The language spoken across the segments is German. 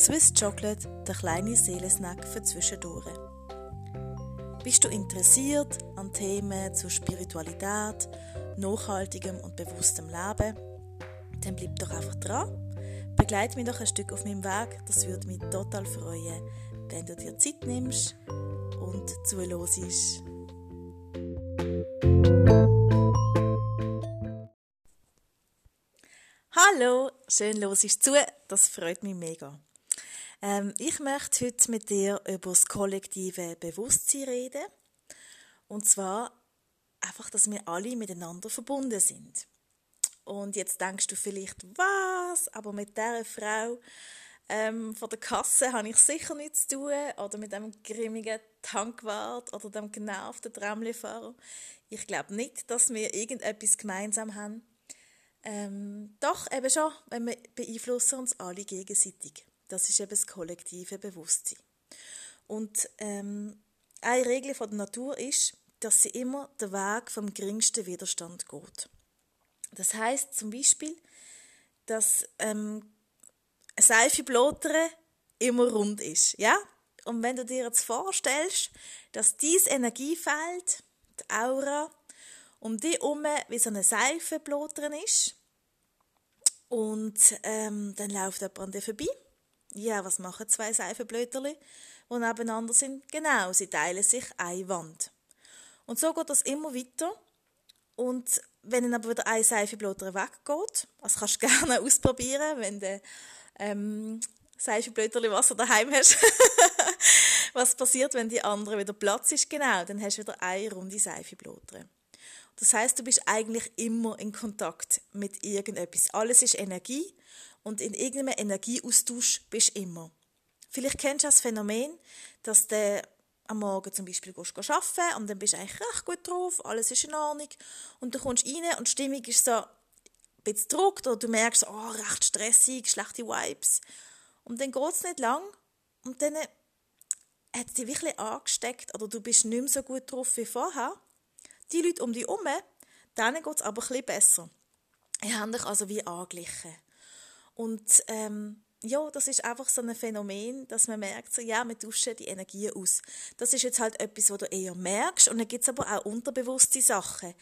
Swiss Chocolate, der kleine Seelensnack für zwischendurch. Bist du interessiert an Themen zur Spiritualität, nachhaltigem und bewusstem Leben? Dann bleib doch einfach dran. Begleite mich doch ein Stück auf meinem Weg. Das würde mich total freuen, wenn du dir Zeit nimmst und zuhörst. Hallo, schön los ist zu. Das freut mich mega. Ähm, ich möchte heute mit dir über das kollektive Bewusstsein reden. Und zwar einfach, dass wir alle miteinander verbunden sind. Und jetzt denkst du vielleicht, was? Aber mit dieser Frau ähm, von der Kasse habe ich sicher nichts zu tun. Oder mit dem grimmigen Tankwart oder dem genervten Tramlifahrer. Ich glaube nicht, dass wir irgendetwas gemeinsam haben. Ähm, doch, eben schon, wenn wir beeinflussen uns alle gegenseitig. Das ist eben das kollektive Bewusstsein. Und ähm, eine Regel von der Natur ist, dass sie immer den Weg vom geringsten Widerstand geht. Das heißt zum Beispiel, dass ähm, eine Seifeblotere immer rund ist, ja? Und wenn du dir jetzt vorstellst, dass dieses Energiefeld, die Aura, um die herum wie so eine Seifeblotere ist, und ähm, dann läuft jemand an dir vorbei. Ja, was machen zwei Seifenblöterli, die nebeneinander sind? Genau, sie teilen sich eine Wand. Und so geht das immer weiter. Und wenn dann aber wieder ein Seifenblätter weggeht, das kannst du gerne ausprobieren, wenn du ähm, Seifenblätter Wasser daheim hast. Was passiert, wenn die andere wieder Platz ist? Genau, dann hast du wieder eine runde Seifenblätter. Das heißt, du bist eigentlich immer in Kontakt mit irgendetwas. Alles ist Energie und in irgendeinem Energieaustausch bist du immer. Vielleicht kennst du das Phänomen, dass du am Morgen zum Beispiel gehst, gehst arbeiten und dann bist du eigentlich recht gut drauf, alles ist in Ordnung und du kommst rein und die Stimmung ist so ein bisschen gedruckt oder du merkst, oh, recht stressig, schlechte Vibes. Und dann geht es nicht lang und dann hat es dich wirklich angesteckt oder du bist nicht mehr so gut drauf wie vorher. Die Leute um dich herum, denen geht es aber ein bisschen besser. Die haben dich also wie angeglichen. Und ähm, ja, das ist einfach so ein Phänomen, dass man merkt, so, ja, wir tauschen die Energie aus. Das ist jetzt halt etwas, was du eher merkst. Und dann gibt es aber auch unterbewusste Sachen.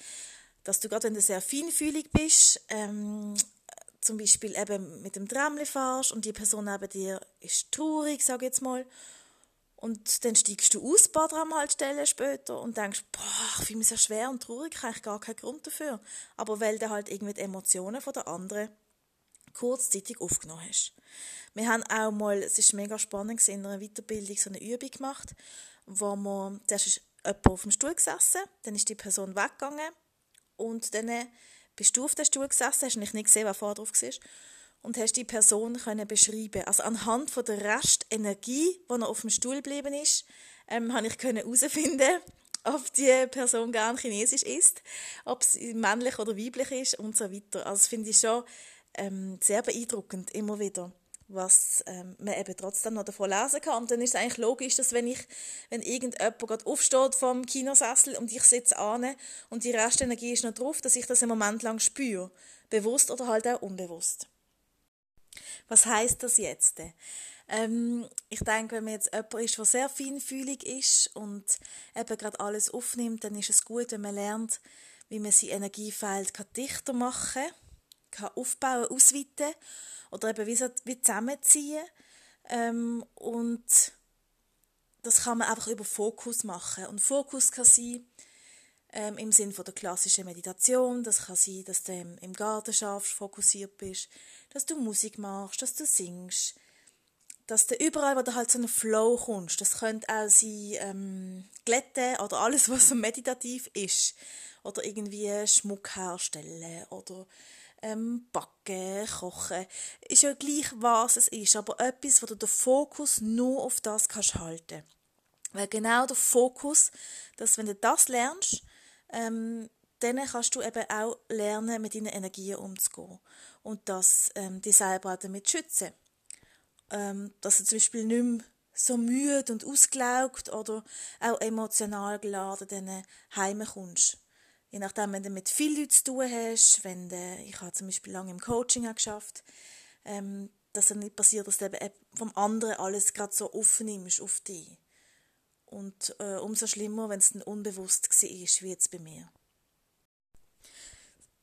Dass du gerade, wenn du sehr feinfühlig bist, ähm, zum Beispiel eben mit dem Tramli fährst und die Person neben dir ist traurig, sage ich jetzt mal, und dann steigst du aus, ein paar Tramhaltestellen später und denkst, boah, ich fühle mich so schwer und traurig, ich habe eigentlich gar keinen Grund dafür. Aber weil du halt irgendwie die Emotionen von der anderen kurzzeitig aufgenommen hast. Wir haben auch mal, es ist mega spannend, in einer Weiterbildung so eine Übung gemacht, wo man, zuerst ist jemand auf dem Stuhl gesessen, dann ist die Person weggegangen und dann bist du auf dem Stuhl gesessen, hast nicht gesehen, wer vorher drauf war und hast die Person können beschreiben. Also anhand von der Restenergie, die noch auf dem Stuhl geblieben ist, ähm, habe ich herausfinden, ob die Person gern Chinesisch ist, ob sie männlich oder weiblich ist und so weiter. Also finde ich schon ähm, sehr beeindruckend immer wieder was ähm, man eben trotzdem noch davon lesen kann. Und dann ist es eigentlich logisch, dass wenn ich, wenn irgendjemand gerade aufsteht vom Kinosessel und ich sitze an und die Restenergie ist noch drauf, dass ich das einen Moment lang spüre. Bewusst oder halt auch unbewusst. Was heißt das jetzt? Ähm, ich denke, wenn man jetzt jemand ist, der sehr feinfühlig ist und eben gerade alles aufnimmt, dann ist es gut, wenn man lernt, wie man sein Energiefeld dichter machen kann kann aufbauen, ausweiten oder eben wie, so, wie zusammenziehen. Ähm, und das kann man einfach über Fokus machen. Und Fokus kann sein, ähm, im Sinne von der klassischen Meditation. Das kann sein, dass du im Garten schaffst, fokussiert bist, dass du Musik machst, dass du singst, dass du überall, wo du halt so einen Flow kommst, das könnte auch sein, ähm, Glätte oder alles, was so meditativ ist. Oder irgendwie Schmuck herstellen oder ähm, backen, kochen, ist ja gleich, was es ist, aber etwas, wo du den Fokus nur auf das kannst halten. Weil genau der Fokus, dass wenn du das lernst, ähm, dann kannst du eben auch lernen, mit deinen Energien umzugehen und das ähm, dich selber auch damit schützen. Ähm, dass du zum Beispiel nicht mehr so müde und ausgelaugt oder auch emotional geladen dann heimkommst. Je nachdem, wenn du mit vielen Leuten zu tun hast, wenn du, ich habe zum Beispiel lange im Coaching geschafft, ähm, dass dann nicht passiert, dass du eben vom anderen alles gerade so aufnimmst auf dich. Und äh, umso schlimmer, wenn es dann unbewusst war, wie jetzt bei mir.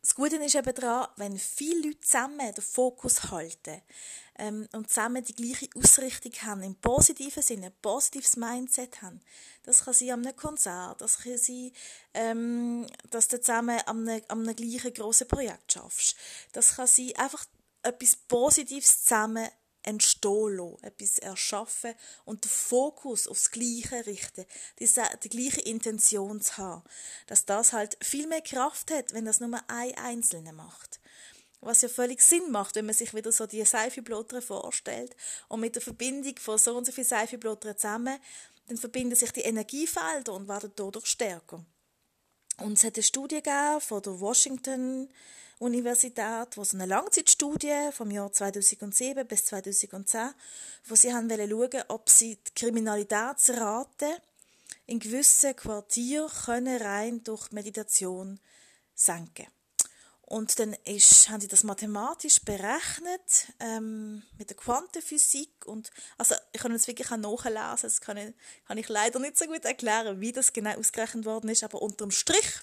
Das Gute ist eben daran, wenn viele Leute zusammen den Fokus halten ähm, und zusammen die gleiche Ausrichtung haben, im positiven Sinne, ein positives Mindset haben. Das kann sein an einem Konzert, das kann sein, ähm, dass du zusammen an einem, einem gleichen grossen Projekt schaffst. Das kann sein, einfach etwas Positives zusammen entstehen lassen, etwas erschaffen und den Fokus aufs Gleiche richten, diese, die gleiche Intention zu haben, dass das halt viel mehr Kraft hat, wenn das nur ein Einzelner macht. Was ja völlig Sinn macht, wenn man sich wieder so die Seifenblätter vorstellt und mit der Verbindung von so und so vielen Seifenblättern zusammen, dann verbinden sich die Energiefelder und werden dadurch stärker. Und es hat eine Studie gegeben von der Washington Universität, wo so eine Langzeitstudie vom Jahr 2007 bis 2010, wo sie haben schauen, ob sie die Kriminalitätsrate in gewissen Quartieren können rein durch Meditation senken. Und dann ist, haben sie das mathematisch berechnet ähm, mit der Quantenphysik und also ich kann es wirklich auch nachlesen, das kann ich, kann ich leider nicht so gut erklären, wie das genau ausgerechnet worden ist, aber unterm Strich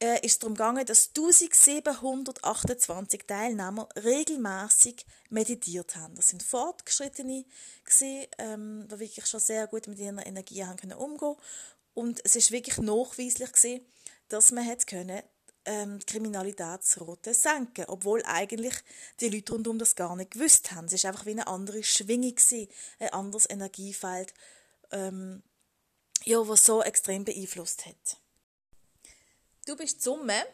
äh, ist darum gegangen, dass 1728 Teilnehmer regelmäßig meditiert haben. Das sind Fortgeschrittene gewesen, ähm, die wirklich schon sehr gut mit ihrer Energie haben können umgehen und es ist wirklich nachweislich gewesen, dass man hat können ähm, die Kriminalitätsrate senken, obwohl eigentlich die Leute rundum das gar nicht gewusst haben. Es ist einfach wie eine andere Schwingung gewesen, ein anderes Energiefeld, ähm, ja, was so extrem beeinflusst hat. Du bist die Summe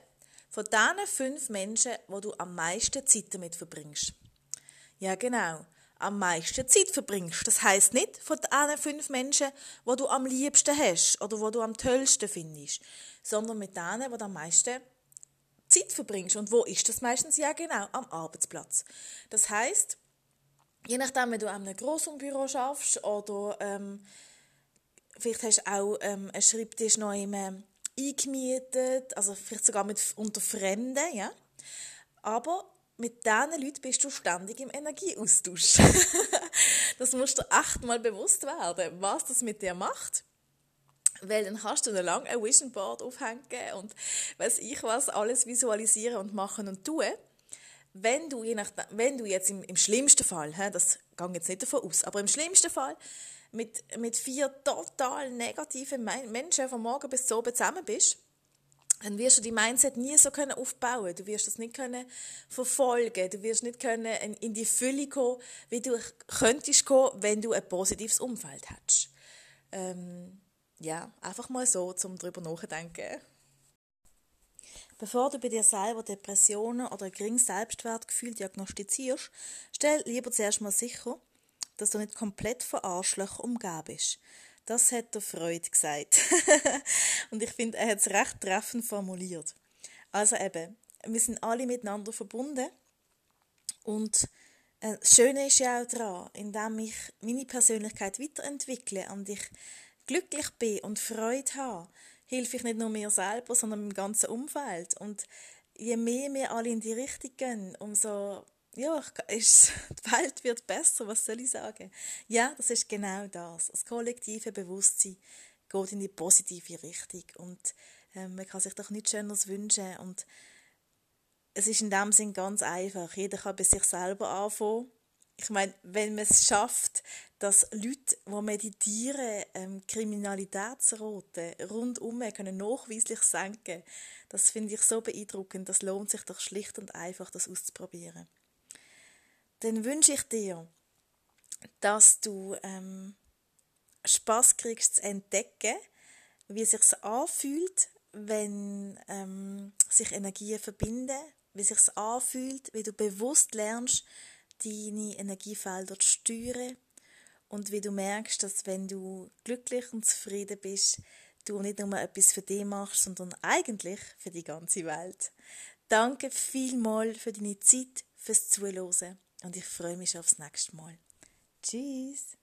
von diesen fünf Menschen, wo du am meisten Zeit damit verbringst. Ja, genau. Am meisten Zeit verbringst. Das heißt nicht von diesen fünf Menschen, wo du am liebsten hast oder wo du am tollsten findest, sondern mit denen, wo du am meisten Zeit verbringst. Und wo ist das meistens? Ja, genau, am Arbeitsplatz. Das heißt, je nachdem, wenn du an einem grossen Büro schaffst oder ähm, vielleicht hast du auch ähm, einen Schreibtisch noch im eingemietet, also vielleicht sogar mit, unter Fremden, ja. Aber mit diesen Leuten bist du ständig im Energieaustausch. das musst du echt mal bewusst werden, was das mit dir macht. Weil dann kannst du noch lange ein Vision Board aufhängen und weiß ich was, alles visualisieren und machen und tun. Wenn du, je nach, wenn du jetzt im, im schlimmsten Fall, das gehe jetzt nicht davon aus, aber im schlimmsten Fall mit, mit vier total negativen Menschen von morgen bis zu oben zusammen bist, dann wirst du die Mindset nie so können aufbauen. Du wirst das nicht können verfolgen. Du wirst nicht können in die Fülle kommen, wie du könntest kommen, wenn du ein positives Umfeld hättest. Ähm, ja, einfach mal so, zum darüber nachdenken. Bevor du bei dir selber Depressionen oder ein geringes Selbstwertgefühl diagnostizierst, stell lieber zuerst mal sicher, dass du nicht komplett von Arschlöchern umgeben bist. Das hat der Freud gesagt. und ich finde, er hat es recht treffend formuliert. Also eben, wir sind alle miteinander verbunden und äh, das Schöne ist ja auch daran, indem ich meine Persönlichkeit weiterentwickle und ich glücklich bin und Freude habe, hilfe ich nicht nur mir selber, sondern meinem ganzen Umfeld. Und je mehr wir alle in die Richtung gehen, umso ja, ist, die Welt wird besser, was soll ich sagen? Ja, das ist genau das. Das kollektive Bewusstsein geht in die positive Richtung und äh, man kann sich doch nichts Schöneres wünschen und es ist in dem Sinn ganz einfach. Jeder kann bei sich selber anfangen. Ich meine, wenn man es schafft, dass Leute, die meditieren, ähm, Kriminalitätsraten rundum können nachweislich senken, das finde ich so beeindruckend. Das lohnt sich doch schlicht und einfach, das auszuprobieren dann wünsche ich dir, dass du ähm, Spaß kriegst zu entdecken, wie es sich anfühlt, wenn ähm, sich Energien verbinden, wie es sich anfühlt, wie du bewusst lernst, deine Energiefelder zu steuern und wie du merkst, dass wenn du glücklich und zufrieden bist, du nicht nur etwas für dich machst, sondern eigentlich für die ganze Welt. Danke vielmals für deine Zeit, fürs Zuhören und ich freue mich aufs nächste Mal. Tschüss!